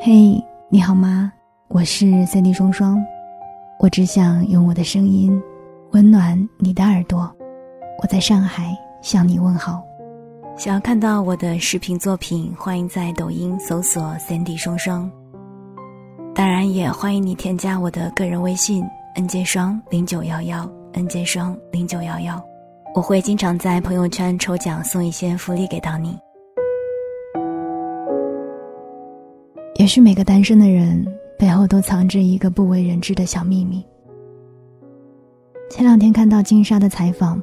嘿，你好吗？我是三 D 双双，我只想用我的声音温暖你的耳朵。我在上海向你问好。想要看到我的视频作品，欢迎在抖音搜索三 D 双双。当然，也欢迎你添加我的个人微信 nj 双零九幺幺 nj 双零九幺幺，我会经常在朋友圈抽奖送一些福利给到你。也许每个单身的人背后都藏着一个不为人知的小秘密。前两天看到金莎的采访，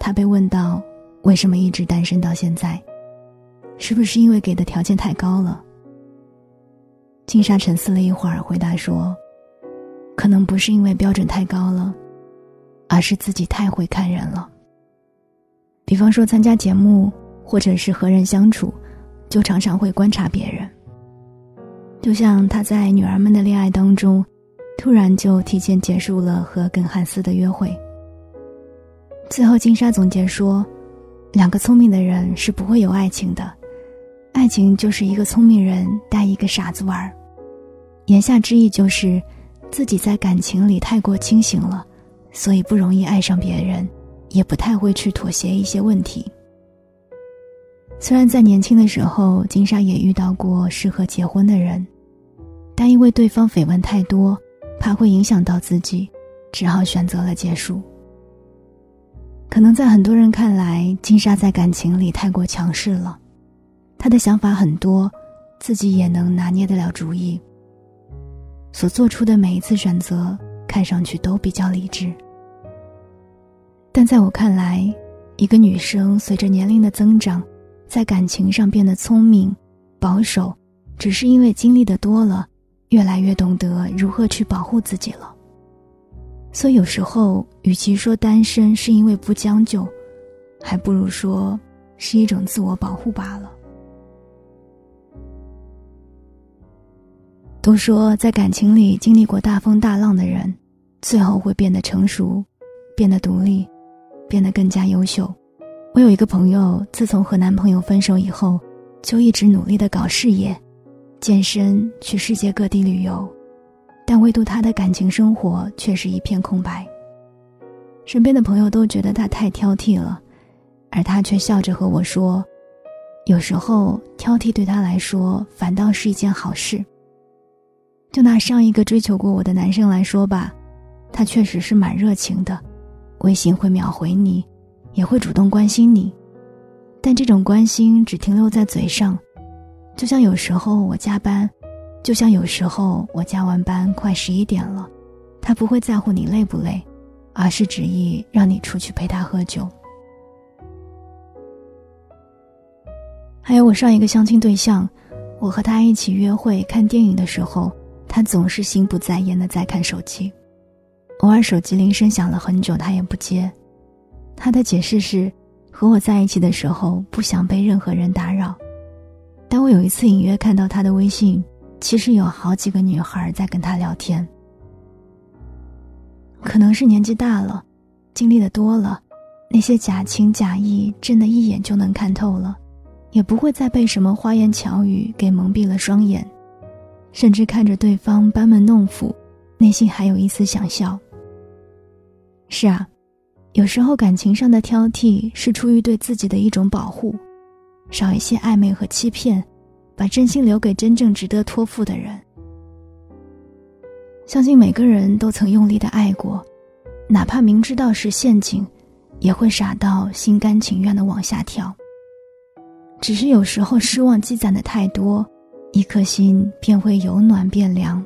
她被问到为什么一直单身到现在，是不是因为给的条件太高了？金莎沉思了一会儿，回答说：“可能不是因为标准太高了，而是自己太会看人了。比方说参加节目，或者是和人相处，就常常会观察别人。”就像他在女儿们的恋爱当中，突然就提前结束了和耿汉斯的约会。最后，金莎总结说：“两个聪明的人是不会有爱情的，爱情就是一个聪明人带一个傻子玩。”言下之意就是，自己在感情里太过清醒了，所以不容易爱上别人，也不太会去妥协一些问题。虽然在年轻的时候，金莎也遇到过适合结婚的人。但因为对方绯闻太多，怕会影响到自己，只好选择了结束。可能在很多人看来，金莎在感情里太过强势了，她的想法很多，自己也能拿捏得了主意。所做出的每一次选择，看上去都比较理智。但在我看来，一个女生随着年龄的增长，在感情上变得聪明、保守，只是因为经历的多了。越来越懂得如何去保护自己了，所以有时候，与其说单身是因为不将就，还不如说是一种自我保护罢了。都说在感情里经历过大风大浪的人，最后会变得成熟，变得独立，变得更加优秀。我有一个朋友，自从和男朋友分手以后，就一直努力的搞事业。健身，去世界各地旅游，但唯独他的感情生活却是一片空白。身边的朋友都觉得他太挑剔了，而他却笑着和我说：“有时候挑剔对他来说反倒是一件好事。”就拿上一个追求过我的男生来说吧，他确实是蛮热情的，微信会秒回你，也会主动关心你，但这种关心只停留在嘴上。就像有时候我加班，就像有时候我加完班快十一点了，他不会在乎你累不累，而是执意让你出去陪他喝酒。还有我上一个相亲对象，我和他一起约会看电影的时候，他总是心不在焉的在看手机，偶尔手机铃声响了很久他也不接，他的解释是，和我在一起的时候不想被任何人打扰。但我有一次隐约看到他的微信，其实有好几个女孩在跟他聊天。可能是年纪大了，经历的多了，那些假情假意真的一眼就能看透了，也不会再被什么花言巧语给蒙蔽了双眼，甚至看着对方班门弄斧，内心还有一丝想笑。是啊，有时候感情上的挑剔是出于对自己的一种保护。少一些暧昧和欺骗，把真心留给真正值得托付的人。相信每个人都曾用力的爱过，哪怕明知道是陷阱，也会傻到心甘情愿的往下跳。只是有时候失望积攒的太多，一颗心便会由暖变凉，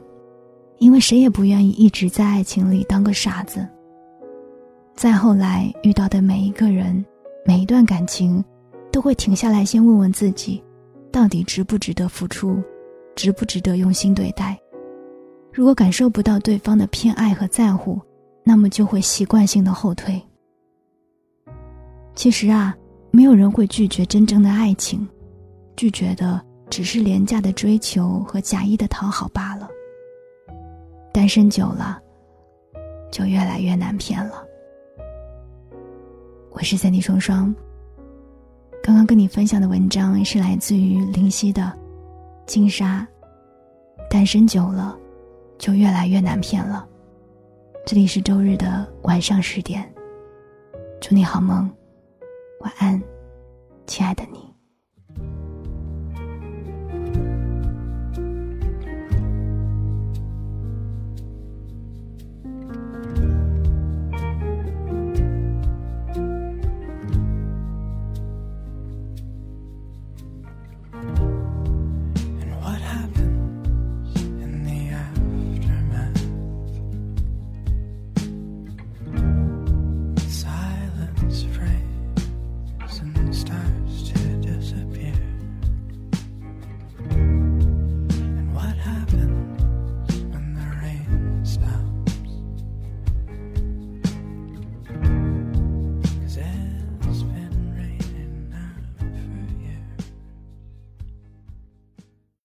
因为谁也不愿意一直在爱情里当个傻子。再后来遇到的每一个人，每一段感情。都会停下来，先问问自己，到底值不值得付出，值不值得用心对待。如果感受不到对方的偏爱和在乎，那么就会习惯性的后退。其实啊，没有人会拒绝真正的爱情，拒绝的只是廉价的追求和假意的讨好罢了。单身久了，就越来越难骗了。我是三弟双双。跟你分享的文章是来自于林夕的《金沙》，单身久了，就越来越难骗了。这里是周日的晚上十点，祝你好梦，晚安，亲爱的你。